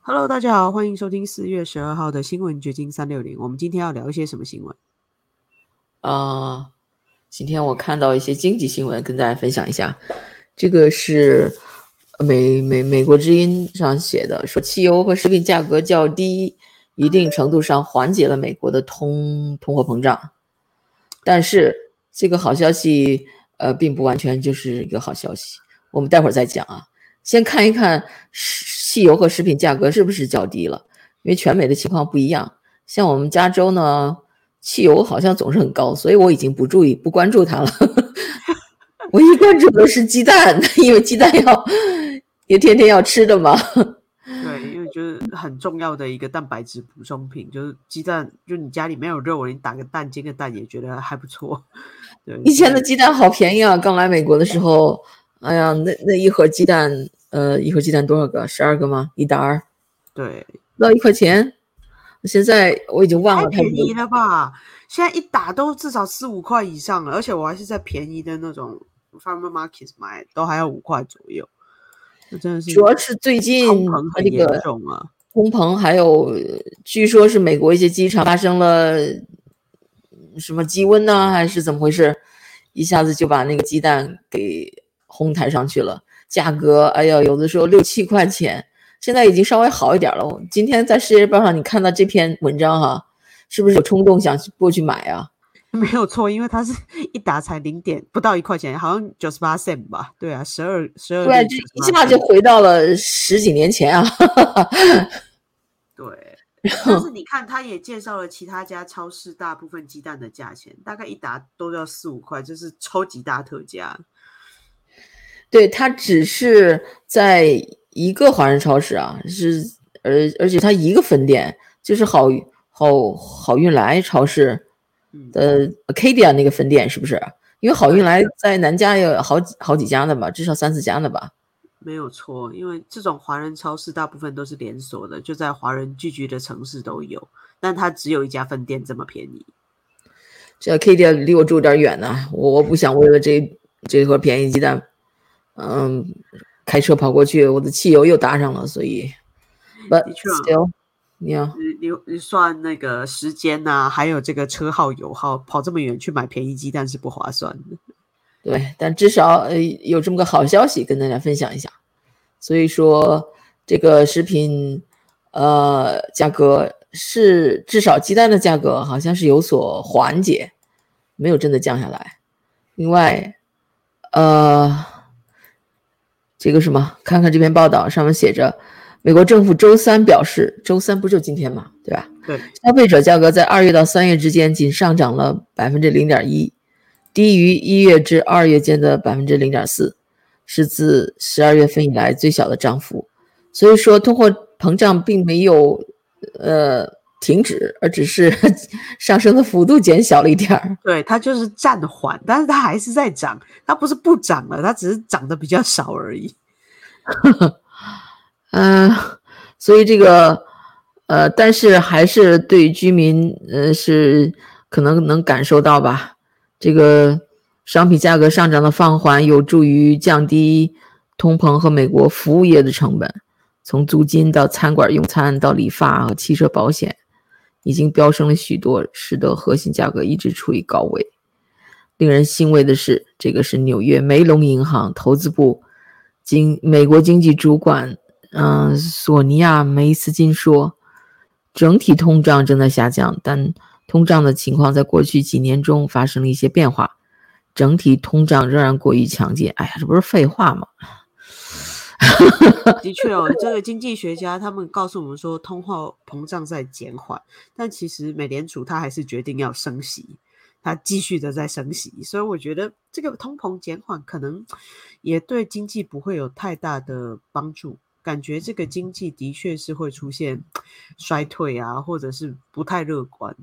Hello，大家好，欢迎收听四月十二号的新闻掘金三六零。我们今天要聊一些什么新闻？啊，今天我看到一些经济新闻，跟大家分享一下。这个是美美美国之音上写的，说汽油和食品价格较低，一定程度上缓解了美国的通通货膨胀。但是这个好消息，呃，并不完全就是一个好消息。我们待会儿再讲啊。先看一看汽油和食品价格是不是较低了，因为全美的情况不一样。像我们加州呢，汽油好像总是很高，所以我已经不注意、不关注它了。唯一关注的是鸡蛋，因为鸡蛋要也天天要吃的嘛。对，因为就是很重要的一个蛋白质补充品，就是鸡蛋。就你家里没有肉，你打个蛋煎个蛋也觉得还不错。对，以前的鸡蛋好便宜啊，刚来美国的时候，哎呀，那那一盒鸡蛋。呃，一盒鸡蛋多少个？十二个吗？一打儿，对，不到一块钱。现在我已经忘了，太便宜了吧？现在一打都至少四五块以上了，而且我还是在便宜的那种 farmer market 买，都还要五块左右。那真的是，主要是最近通膨很严重啊，通膨还有，据说是美国一些机场发生了什么积温呢，还是怎么回事？一下子就把那个鸡蛋给哄抬上去了。价格，哎呀，有的时候六七块钱，现在已经稍微好一点了。我今天在世界日报上你看到这篇文章哈，是不是有冲动想过去买啊？没有错，因为它是一打才零点不到一块钱，好像九十八 cent 吧？对啊，十二十二，对，就一下就回到了十几年前啊。对，但是你看，他也介绍了其他家超市大部分鸡蛋的价钱，大概一打都要四五块，就是超级大特价。对，它只是在一个华人超市啊，是，而而且它一个分店就是好好好运来超市的 Acadia 那个分店，是不是？因为好运来在南加有好几好几家的吧，至少三四家的吧。没有错，因为这种华人超市大部分都是连锁的，就在华人聚居的城市都有，但它只有一家分店这么便宜。这 Acadia 离我住有点远呢，我我不想为了这这盒便宜鸡蛋。嗯，开车跑过去，我的汽油又搭上了，所以，but，still，你要你你算那个时间呐，还有这个车号油耗，跑这么远去买便宜鸡蛋是不划算的。对，但至少呃有这么个好消息跟大家分享一下。所以说这个食品呃价格是至少鸡蛋的价格好像是有所缓解，没有真的降下来。另外，呃。这个什么？看看这篇报道，上面写着，美国政府周三表示，周三不就今天嘛，对吧？对，消费者价格在二月到三月之间仅上涨了百分之零点一，低于一月至二月间的百分之零点四，是自十二月份以来最小的涨幅。所以说，通货膨胀并没有呃停止，而只是 上升的幅度减小了一点儿。对，它就是暂缓，但是它还是在涨，它不是不涨了，它只是涨得比较少而已。嗯，所以这个，呃，但是还是对居民，呃，是可能能感受到吧。这个商品价格上涨的放缓，有助于降低通膨和美国服务业的成本，从租金到餐馆用餐到理发和汽车保险，已经飙升了许多，使得核心价格一直处于高位。令人欣慰的是，这个是纽约梅隆银行投资部。经美国经济主管，嗯，索尼娅·梅斯金说，整体通胀正在下降，但通胀的情况在过去几年中发生了一些变化，整体通胀仍然过于强劲。哎呀，这不是废话吗？的确哦，这个经济学家他们告诉我们说，通货膨胀在减缓，但其实美联储它还是决定要升息。它继续的在升息，所以我觉得这个通膨减缓可能也对经济不会有太大的帮助。感觉这个经济的确是会出现衰退啊，或者是不太乐观。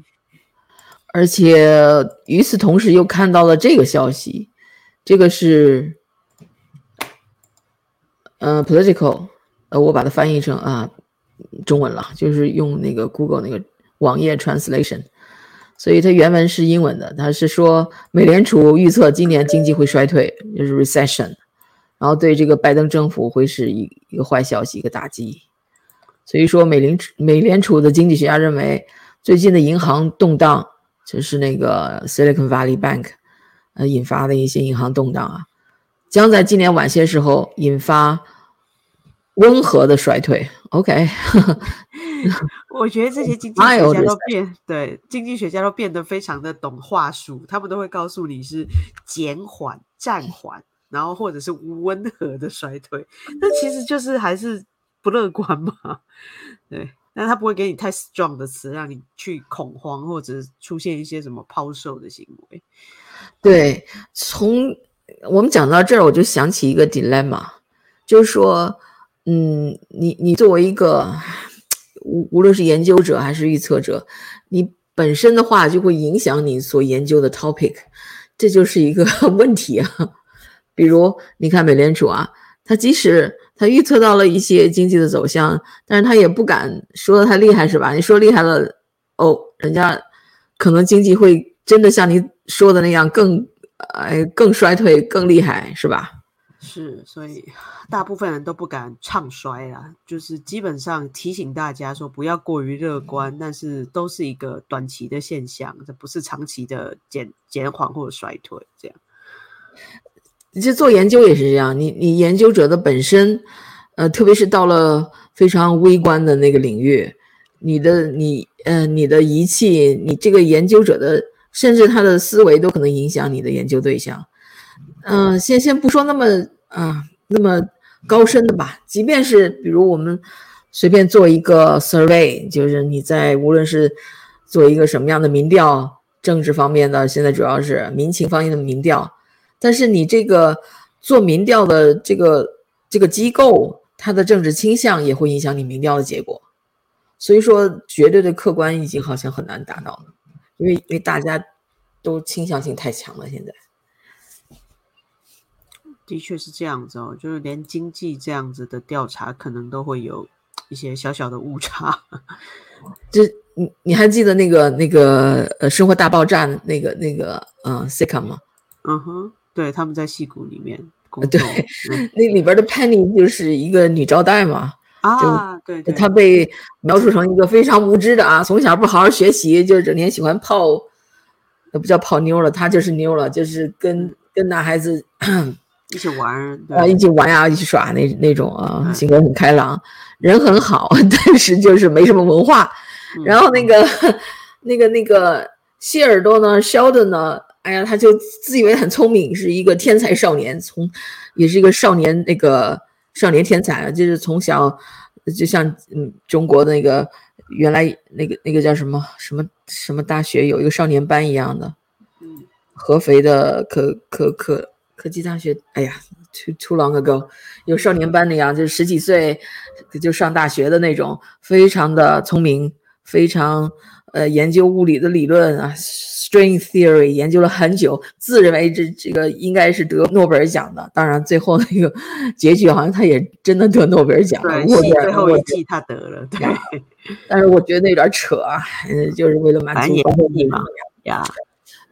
而且与此同时，又看到了这个消息，这个是嗯，political，呃，我把它翻译成啊中文了，就是用那个 Google 那个网页 translation。所以它原文是英文的，它是说美联储预测今年经济会衰退，就是 recession，然后对这个拜登政府会是一一个坏消息，一个打击。所以说，美联美联储的经济学家认为，最近的银行动荡就是那个 Silicon Valley Bank，呃引发的一些银行动荡啊，将在今年晚些时候引发温和的衰退。OK，我觉得这些经济学家都变 对经济学家都变得非常的懂话术，他们都会告诉你是减缓、暂缓，然后或者是温和的衰退，那其实就是还是。不乐观嘛？对，但他不会给你太 strong 的词，让你去恐慌或者出现一些什么抛售的行为。对，从我们讲到这儿，我就想起一个 dilemma，就是说，嗯，你你作为一个无无论是研究者还是预测者，你本身的话就会影响你所研究的 topic，这就是一个 问题啊。比如你看美联储啊，它即使他预测到了一些经济的走向，但是他也不敢说的太厉害，是吧？你说厉害了，哦，人家可能经济会真的像你说的那样更，呃，更衰退、更厉害，是吧？是，所以大部分人都不敢唱衰啦，就是基本上提醒大家说不要过于乐观，但是都是一个短期的现象，这不是长期的减减缓或者衰退这样。这做研究也是这样，你你研究者的本身，呃，特别是到了非常微观的那个领域，你的你呃你的仪器，你这个研究者的，甚至他的思维都可能影响你的研究对象。嗯，先先不说那么啊那么高深的吧，即便是比如我们随便做一个 survey，就是你在无论是做一个什么样的民调，政治方面的，现在主要是民情方面的民调。但是你这个做民调的这个这个机构，它的政治倾向也会影响你民调的结果，所以说绝对的客观已经好像很难达到了，因为因为大家都倾向性太强了。现在的确是这样子哦，就是连经济这样子的调查，可能都会有一些小小的误差。这你你还记得那个那个呃《生活大爆炸》那个那个嗯 s i c o m 吗？嗯哼。对，他们在戏骨里面工作。对，那里边的 Penny 就是一个女招待嘛。啊，对，他被描述成一个非常无知的啊，从小不好好学习，就是整天喜欢泡，那不叫泡妞了，他就是妞了，就是跟跟男孩子一起玩 啊，一起玩呀，一起耍那那种啊，性格很开朗，人很好，但是就是没什么文化。然后那个那个那个谢耳朵呢，肖的呢。哎呀，他就自以为很聪明，是一个天才少年，从也是一个少年那个少年天才啊，就是从小就像嗯中国的那个原来那个那个叫什么什么什么大学有一个少年班一样的，嗯，合肥的科科科科技大学，哎呀，too too long ago，有少年班那样，就是十几岁就上大学的那种，非常的聪明，非常呃研究物理的理论啊。String theory 研究了很久，自认为这这个应该是得诺贝尔奖的。当然，最后那个结局好像他也真的得诺贝尔奖了。对，最后一季他得了。对，但是我觉得那有点扯啊，嗯，就是为了满足观众嘛呀。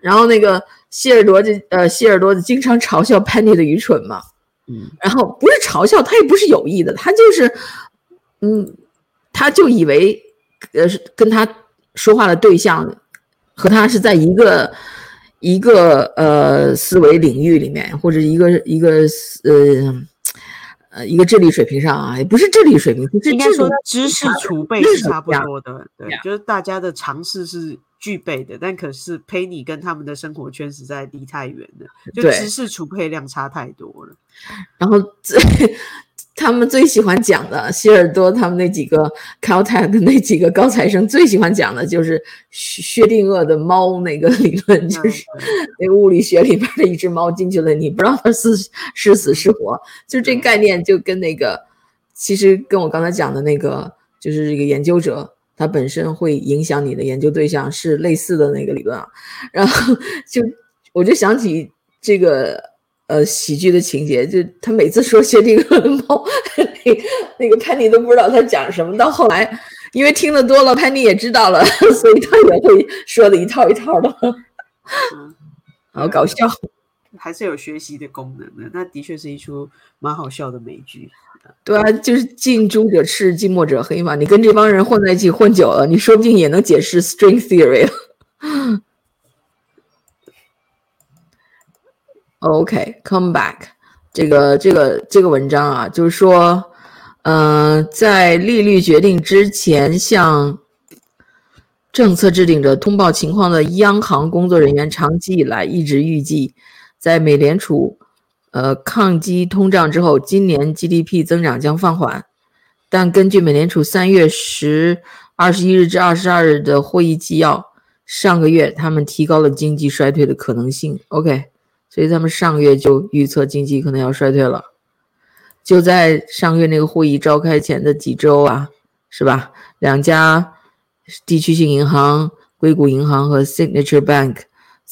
然后那个希尔多就呃，希尔多经常嘲笑 Penny 的愚蠢嘛。嗯。然后不是嘲笑，他也不是有意的，他就是，嗯，他就以为呃是跟他说话的对象。和他是在一个一个呃思维领域里面，或者一个一个呃呃一个智力水平上啊，也不是智力水平，应该说知识储备是差不多的，对，就是大家的尝试是具备的，但可是佩妮跟他们的生活圈实在离太远了，就知识储备量差太多了，然后这。他们最喜欢讲的，希尔多他们那几个 Caltech 那几个高材生最喜欢讲的就是薛定谔的猫那个理论，就是 那个物理学里边的一只猫进去了，你不知道它是是死是活，就这概念就跟那个其实跟我刚才讲的那个就是这个研究者他本身会影响你的研究对象是类似的那个理论啊，然后就我就想起这个。呃，喜剧的情节，就他每次说薛定谔的猫，那那个潘妮都不知道他讲什么。到后来，因为听得多了，潘妮也知道了，所以他也会说的一套一套的，好搞笑，还是有学习的功能的。那的确是一出蛮好笑的美剧。对啊，就是近朱者赤，近墨者黑嘛。你跟这帮人混在一起混久了，你说不定也能解释 string theory 了。OK，come back，这个这个这个文章啊，就是说，嗯，在利率决定之前，向政策制定者通报情况的央行工作人员，长期以来一直预计，在美联储。呃，抗击通胀之后，今年 GDP 增长将放缓，但根据美联储三月十二十一日至二十二日的会议纪要，上个月他们提高了经济衰退的可能性。OK，所以他们上个月就预测经济可能要衰退了。就在上个月那个会议召开前的几周啊，是吧？两家地区性银行硅谷银行和 Signature Bank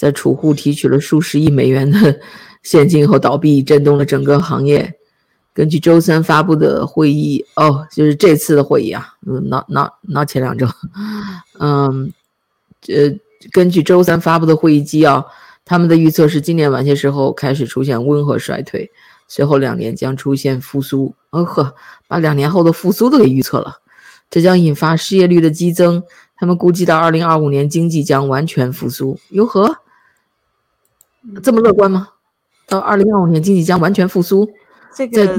在储户提取了数十亿美元的。现金后倒闭，震动了整个行业。根据周三发布的会议，哦，就是这次的会议啊嗯，那那那前两周，嗯，呃，根据周三发布的会议纪要，他们的预测是今年晚些时候开始出现温和衰退，随后两年将出现复苏。哦呵，把两年后的复苏都给预测了，这将引发失业率的激增。他们估计到二零二五年经济将完全复苏。哟呵，这么乐观吗？到二零二五年，经济将完全复苏。这个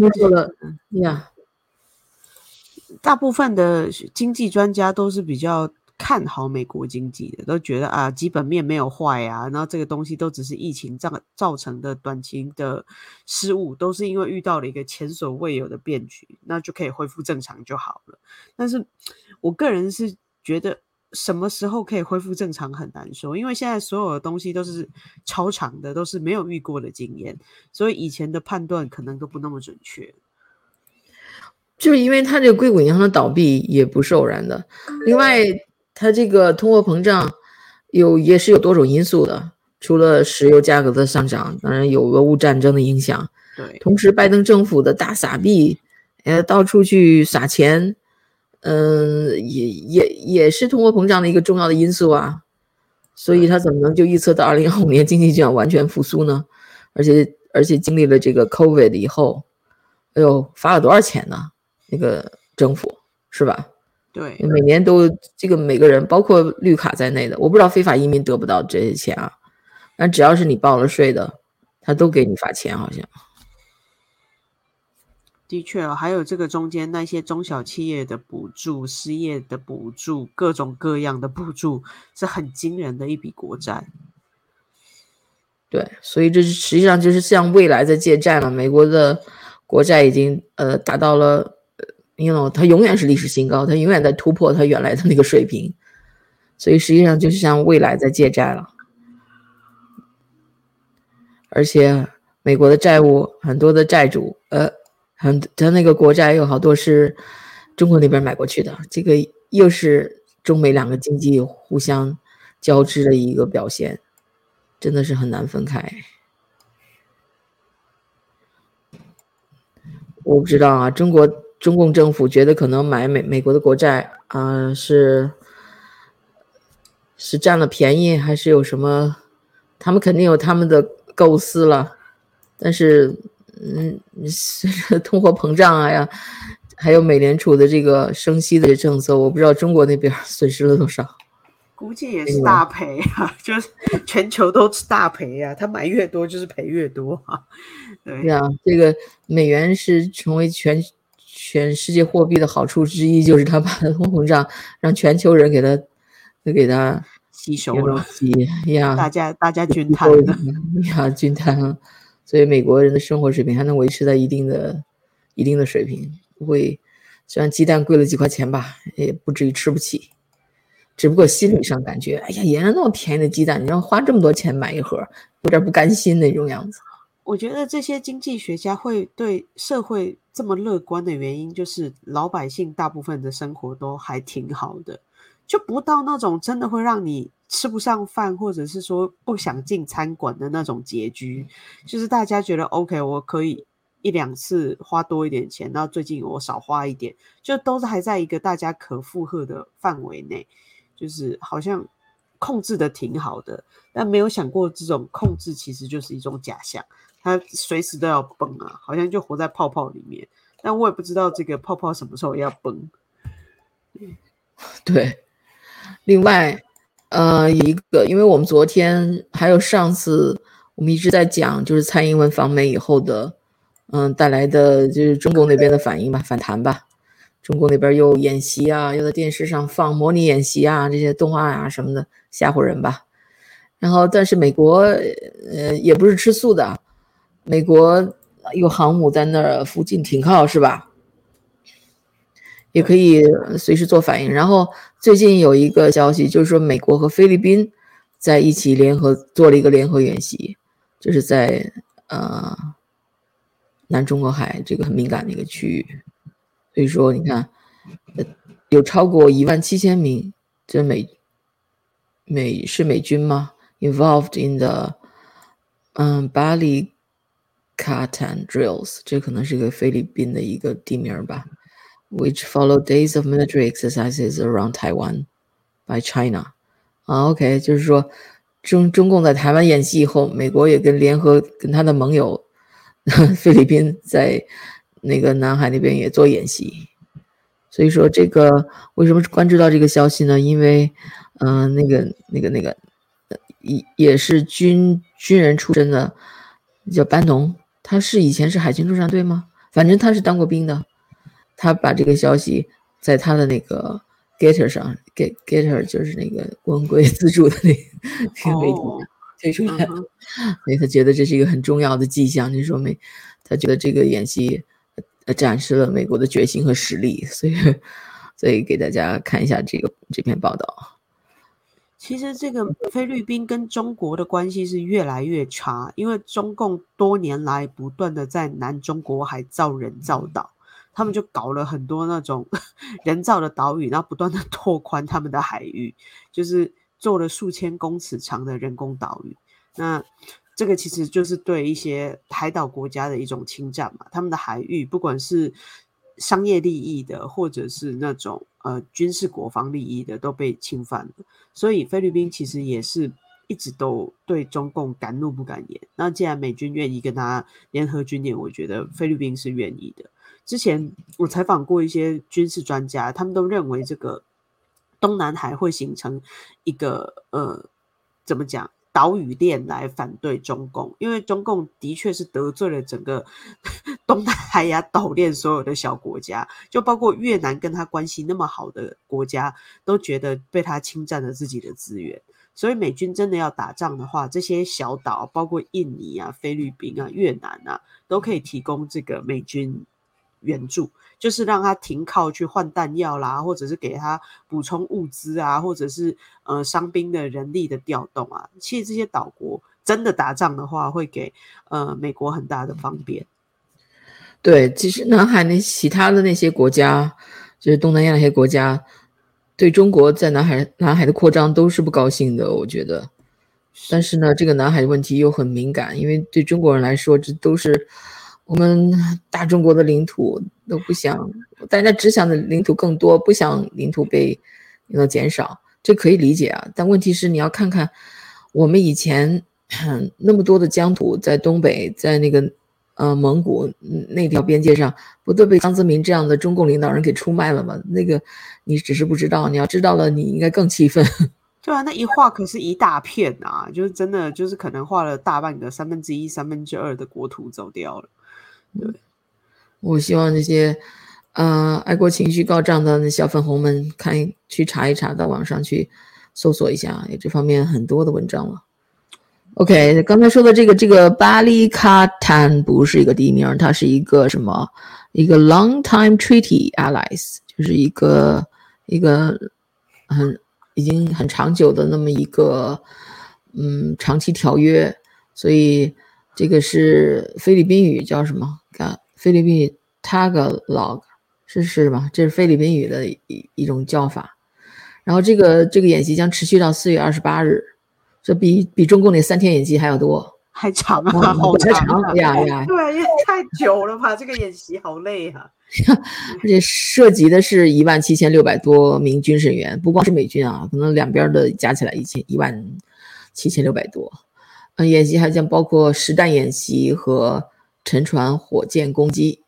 大部分的经济专家都是比较看好美国经济的，都觉得啊，基本面没有坏啊，然后这个东西都只是疫情造造成的短期的失误，都是因为遇到了一个前所未有的变局，那就可以恢复正常就好了。但是我个人是觉得。什么时候可以恢复正常很难说，因为现在所有的东西都是超长的，都是没有遇过的经验，所以以前的判断可能都不那么准确。就是因为它这个硅谷银行的倒闭也不是偶然的，另外它这个通货膨胀有也是有多种因素的，除了石油价格的上涨，当然有俄乌战争的影响，对，同时拜登政府的大撒币，呃，到处去撒钱。嗯，也也也是通货膨胀的一个重要的因素啊，所以他怎么能就预测到二零二五年经济就要完全复苏呢？而且而且经历了这个 COVID 以后，哎呦，发了多少钱呢？那个政府是吧？对，每年都这个每个人，包括绿卡在内的，我不知道非法移民得不到这些钱啊，但只要是你报了税的，他都给你发钱，好像。的确哦，还有这个中间那些中小企业的补助、失业的补助、各种各样的补助，是很惊人的一笔国债。对，所以这实际上就是像未来在借债嘛。美国的国债已经呃达到了，因为它永远是历史新高，它永远在突破它原来的那个水平，所以实际上就是像未来在借债了。而且美国的债务很多的债主呃。嗯，他那个国债有好多是中国那边买过去的，这个又是中美两个经济互相交织的一个表现，真的是很难分开。我不知道啊，中国中共政府觉得可能买美美国的国债啊是是占了便宜，还是有什么？他们肯定有他们的构思了，但是。嗯，随 着通货膨胀啊呀，还有美联储的这个升息的政策，我不知道中国那边损失了多少，估计也是大赔啊，就是全球都是大赔呀，他买越多就是赔越多啊。对呀，这个美元是成为全全世界货币的好处之一，就是它把通货膨胀让全球人给它都给它吸收了，呀，大家大家均摊了，呀，均摊了。所以美国人的生活水平还能维持在一定的、一定的水平，不会。虽然鸡蛋贵了几块钱吧，也不至于吃不起。只不过心理上感觉，哎呀，原来那么便宜的鸡蛋，你要花这么多钱买一盒，有点不甘心那种样子。我觉得这些经济学家会对社会这么乐观的原因，就是老百姓大部分的生活都还挺好的，就不到那种真的会让你。吃不上饭，或者是说不想进餐馆的那种结局，就是大家觉得 OK，我可以一两次花多一点钱，然后最近我少花一点，就都是还在一个大家可负荷的范围内，就是好像控制的挺好的，但没有想过这种控制其实就是一种假象，它随时都要崩啊，好像就活在泡泡里面，但我也不知道这个泡泡什么时候要崩。对，另外，呃，一个，因为我们昨天还有上次，我们一直在讲，就是蔡英文访美以后的，嗯，带来的就是中共那边的反应吧，反弹吧。中国那边又演习啊，又在电视上放模拟演习啊，这些动画啊什么的吓唬人吧。然后，但是美国，呃，也不是吃素的，美国有航母在那儿附近停靠，是吧？也可以随时做反应。然后最近有一个消息，就是说美国和菲律宾在一起联合做了一个联合演习，就是在呃南中国海这个很敏感的一个区域。所以说，你看，有超过一万七千名这美美是美军吗？involved in the 嗯巴里卡坦 drills，这可能是个菲律宾的一个地名吧。Which follow days of military exercises around Taiwan by China。啊，OK，就是说中中共在台湾演习以后，美国也跟联合跟他的盟友 菲律宾在那个南海那边也做演习。所以说这个为什么关注到这个消息呢？因为嗯，那个那个那个。也也是军军人出身的，叫班农，他是以前是海军陆战队吗？反正他是当过兵的，他把这个消息在他的那个 Getter 上，Get Getter 就是那个文贵自助的那个媒体推出来，所以他觉得这是一个很重要的迹象，就说明他觉得这个演习展示了美国的决心和实力，所以所以给大家看一下这个这篇报道。其实这个菲律宾跟中国的关系是越来越差，因为中共多年来不断的在南中国海造人造岛，他们就搞了很多那种 人造的岛屿，然后不断的拓宽他们的海域，就是做了数千公尺长的人工岛屿。那这个其实就是对一些海岛国家的一种侵占嘛，他们的海域不管是。商业利益的，或者是那种呃军事国防利益的，都被侵犯了。所以菲律宾其实也是一直都对中共敢怒不敢言。那既然美军愿意跟他联合军演，我觉得菲律宾是愿意的。之前我采访过一些军事专家，他们都认为这个东南海会形成一个呃，怎么讲？岛屿链来反对中共，因为中共的确是得罪了整个 东南海亚岛链所有的小国家，就包括越南跟他关系那么好的国家，都觉得被他侵占了自己的资源。所以美军真的要打仗的话，这些小岛，包括印尼啊、菲律宾啊、越南啊，都可以提供这个美军援助。就是让他停靠去换弹药啦，或者是给他补充物资啊，或者是呃伤兵的人力的调动啊。其实这些岛国真的打仗的话，会给呃美国很大的方便。对，其实南海那其他的那些国家，就是东南亚那些国家，对中国在南海南海的扩张都是不高兴的，我觉得。但是呢，这个南海问题又很敏感，因为对中国人来说，这都是。我们大中国的领土都不想，大家只想的领土更多，不想领土被那减少，这可以理解啊。但问题是，你要看看我们以前 那么多的疆土在东北，在那个呃蒙古那条边界上，不都被江泽民这样的中共领导人给出卖了吗？那个你只是不知道，你要知道了，你应该更气愤。对啊，那一画可是一大片啊，就是真的，就是可能画了大半个三分之一、三分之二的国土走掉了。对，我希望这些，呃，爱国情绪高涨的那小粉红们，看去查一查，到网上去搜索一下，有这方面很多的文章了。OK，刚才说的这个这个巴里卡坦不是一个地名，它是一个什么？一个 Long Time Treaty Allies，就是一个一个很已经很长久的那么一个嗯长期条约，所以这个是菲律宾语叫什么？啊，菲律宾 Tagalog 是是吗？这是菲律宾语的一一种叫法。然后这个这个演习将持续到四月二十八日，这比比中共那三天演习还要多，还长啊，好长呀呀！对，因为太久了吧？这个演习好累啊！而且涉及的是一万七千六百多名军事人员，不光是美军啊，可能两边的加起来一千一万七千六百多。嗯，演习还将包括实弹演习和。沉船火箭攻击，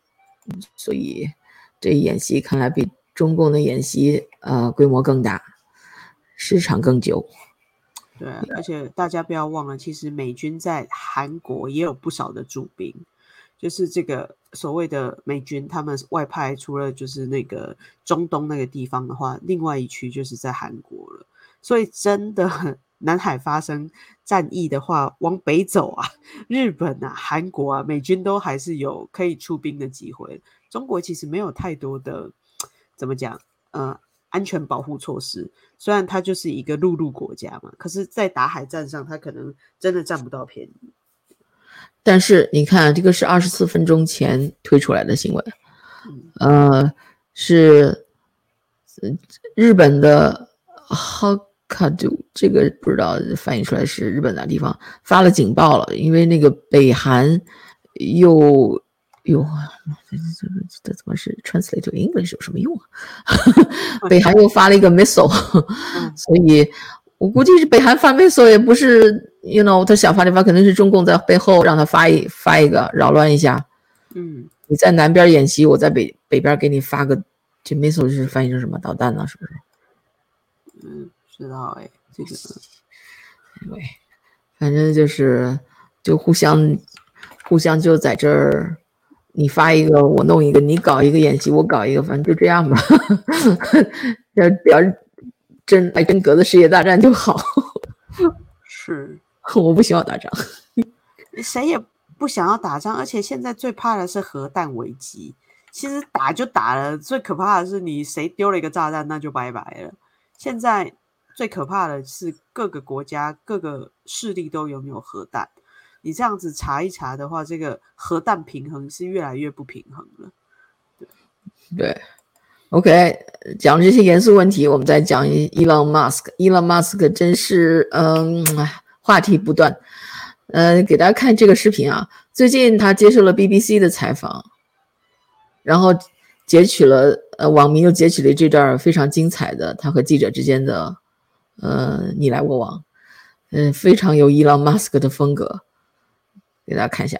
所以这演习看来比中共的演习呃规模更大，时长更久。对，而且大家不要忘了，其实美军在韩国也有不少的驻兵，就是这个所谓的美军，他们外派除了就是那个中东那个地方的话，另外一区就是在韩国了。所以真的南海发生战役的话，往北走啊，日本啊、韩国啊，美军都还是有可以出兵的机会。中国其实没有太多的怎么讲，呃。安全保护措施，虽然它就是一个陆路国家嘛，可是，在打海战上，它可能真的占不到便宜。但是你看，这个是二十四分钟前推出来的新闻，呃，是日本的 Hokkaido，这个不知道翻译出来是日本哪地方发了警报了，因为那个北韩又。哟，这这这这怎么是 translate to English 有什么用啊？北韩又发了一个 missile，所以我估计是北韩发 missile 也不是，you know，他想发就发，肯定是中共在背后让他发一发一个扰乱一下。嗯，你在南边演习，我在北北边给你发个这 missile 是翻译成什么导弹呢？是不是？嗯，知道哎，这个，对，反正就是就互相互相就在这儿。你发一个，我弄一个；你搞一个演习，我搞一个，反正就这样吧。要不要真来真格的世界大战就好。是，我不希望打仗，谁也不想要打仗。而且现在最怕的是核弹危机。其实打就打了，最可怕的是你谁丢了一个炸弹，那就拜拜了。现在最可怕的是各个国家、各个势力都拥有核弹。你这样子查一查的话，这个核弹平衡是越来越不平衡了。对，OK，讲这些严肃问题，我们再讲伊 Elon Musk。Elon Musk 真是，嗯，话题不断。呃，给大家看这个视频啊，最近他接受了 BBC 的采访，然后截取了，呃，网民又截取了这段非常精彩的他和记者之间的，呃，你来我往，嗯，非常有 Elon Musk 的风格。给大家看一下。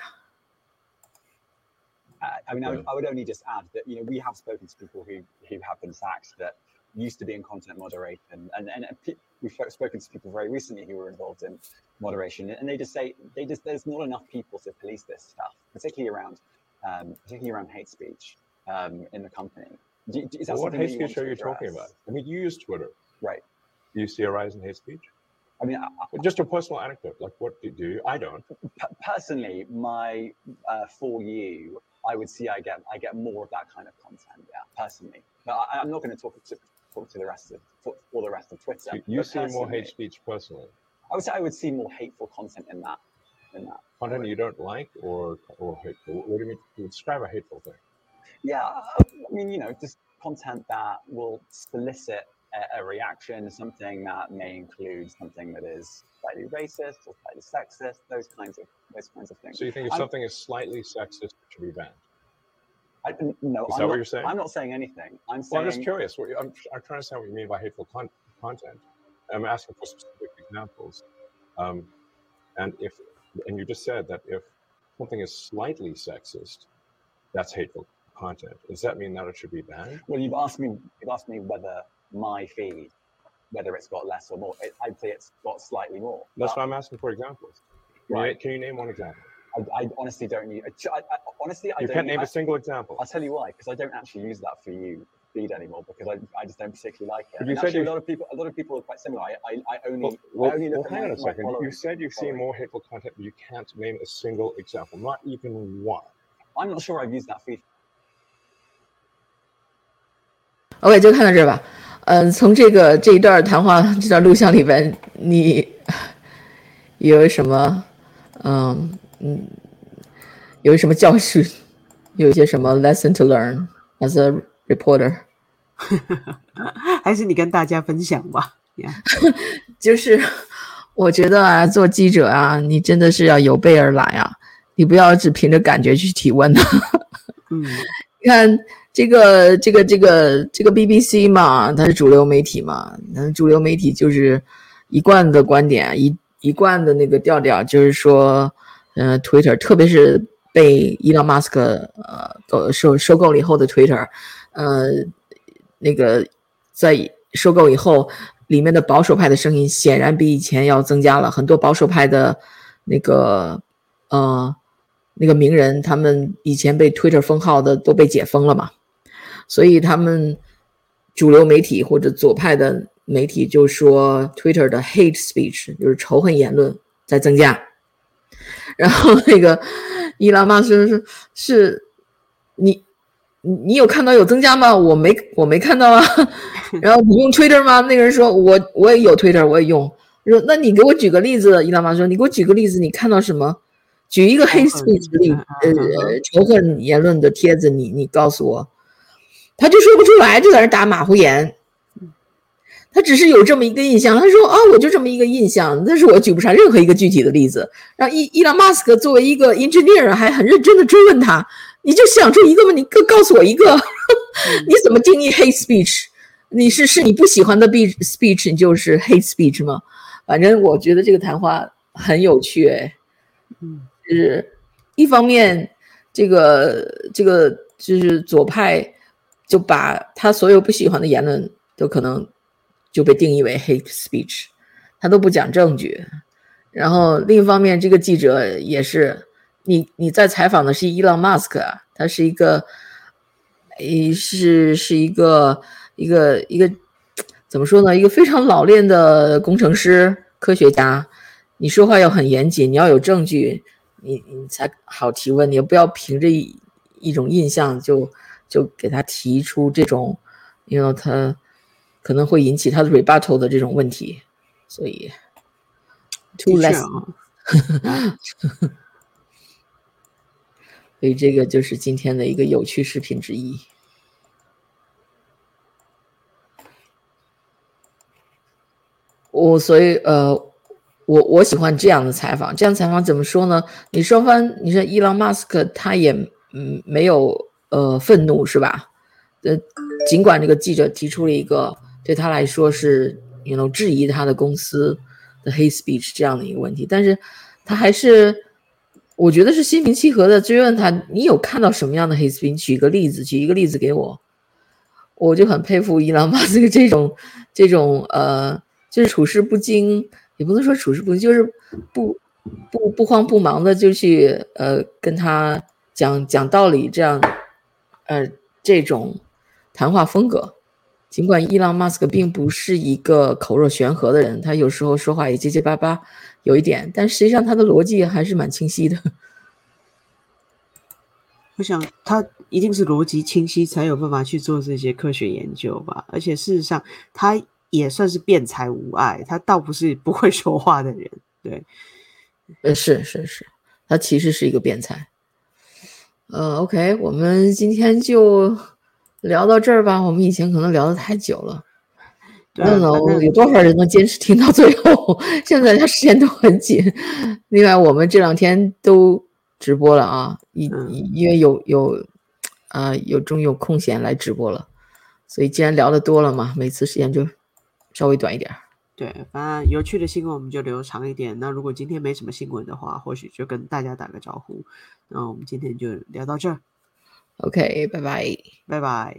I mean, I would, I would only just add that you know we have spoken to people who who have been sacked that used to be in content moderation, and and, and we've spoken to people very recently who were involved in moderation, and they just say they just there's not enough people to police this stuff, particularly around um, particularly around hate speech um, in the company. Do, is that well, what hate speech are you talking about? I mean, you use Twitter, right? Do you see a rise in hate speech? I mean, I, just a personal anecdote. Like, what do you do? I don't. Personally, my uh, for you, I would see I get I get more of that kind of content. Yeah, personally, but I, am not going to talk to talk to the rest of all the rest of Twitter. So you see more hate speech personally. I would say I would see more hateful content in that. In that content you don't like or or hateful. What do you mean? Describe a hateful thing. Yeah, I mean, you know, just content that will solicit a, a, reaction, something that may include something that is slightly racist or slightly sexist, those kinds of those kinds of things. So you think if I'm, something is slightly sexist, it should be banned? I, no, is I'm that not, what you're saying? I'm not saying anything. I'm saying. Well, I'm just curious. I'm, I'm trying to understand what you mean by hateful con- content. I'm asking for specific examples. Um, and if, and you just said that if something is slightly sexist, that's hateful content. Does that mean that it should be banned? Well, you've asked me. You've asked me whether my feed, whether it's got less or more. It, I'd say it's got slightly more. That's but, why I'm asking for examples. Can, right. you, can you name one example? I, I honestly don't need. I, I, honestly, I you don't. can't name a single example. I'll tell you why, because I don't actually use that for you feed anymore because I, I just don't particularly like it. But you said actually, a lot of people a lot of people are quite similar. I, I, I only well, well, I only look well, hang on a second. You said you've seen more hateful content, but you can't name a single example, not even one. I'm not sure I've used that feed. OK，就看到这吧。 嗯，从这个这一段谈话这段录像里边，你有什么嗯嗯有什么教训？有一些什么 lesson to learn as a reporter？还是你跟大家分享吧。就是我觉得啊，做记者啊，你真的是要有备而来啊，你不要只凭着感觉去提问的。嗯，你看。这个这个这个这个 BBC 嘛，它是主流媒体嘛，那主流媒体就是一贯的观点，一一贯的那个调调，就是说，嗯，Twitter，特别是被伊朗马斯克呃收收购了以后的 Twitter，呃，那个在收购以后，里面的保守派的声音显然比以前要增加了很多。保守派的那个呃那个名人，他们以前被 Twitter 封号的都被解封了嘛，所以他们主流媒体或者左派的媒体就说 Twitter 的 hate speech 就是仇恨言论在增加。然后那个伊拉马斯是是，你你你有看到有增加吗？我没我没看到啊。然后你用 Twitter 吗？那个人说，我我也有 Twitter，我也用。说那你给我举个例子。伊拉马说，你给我举个例子，你看到什么？举一个 hate speech 例，呃，仇恨言论的帖子，你你告诉我。他就说不出来，就在那打马虎眼。他只是有这么一个印象，他说啊，我就这么一个印象，但是我举不上任何一个具体的例子。然后伊伊朗马斯克作为一个 engineer 还很认真的追问他，你就想出一个吗？你告告诉我一个，你怎么定义 hate speech？你是是你不喜欢的 be speech，你就是 hate speech 吗？反正我觉得这个谈话很有趣，哎，嗯，就是一方面，这个这个就是左派就把他所有不喜欢的言论都可能。就被定义为 hate speech，他都不讲证据。然后另一方面，这个记者也是，你你在采访的是伊朗马斯克啊，他是一个，诶是是一个一个一个怎么说呢？一个非常老练的工程师科学家。你说话要很严谨，你要有证据，你你才好提问。你不要凭着一一种印象就就给他提出这种，因为他。可能会引起他的 rebuttal 的这种问题，所以 too less，所以这个就是今天的一个有趣视频之一。我所以呃，我我喜欢这样的采访，这样采访怎么说呢？你双方，你说伊朗马斯克他也嗯没有呃愤怒是吧？呃，尽管这个记者提出了一个。对他来说是，you know，质疑他的公司的 hate speech 这样的一个问题，但是他还是，我觉得是心平气和的追问他，你有看到什么样的 hate speech？举个例子，举一个例子给我，我就很佩服伊朗马斯克这种这种呃，就是处事不惊，也不能说处事不惊，就是不不不慌不忙的就去呃跟他讲讲道理，这样呃这种谈话风格。尽管伊朗马斯克并不是一个口若悬河的人，他有时候说话也结结巴巴，有一点，但实际上他的逻辑还是蛮清晰的。我想他一定是逻辑清晰，才有办法去做这些科学研究吧。而且事实上，他也算是辩才无碍，他倒不是不会说话的人。对，呃，是是是，他其实是一个辩才。呃，OK，我们今天就。聊到这儿吧，我们以前可能聊的太久了，问了有多少人能坚持听到最后？现在他时间都很紧。另外，我们这两天都直播了啊，因因为有有啊有终于有空闲来直播了，所以既然聊的多了嘛，每次时间就稍微短一点。对，反正有趣的新闻我们就留长一点。那如果今天没什么新闻的话，或许就跟大家打个招呼。那我们今天就聊到这儿。OK，拜拜，拜拜。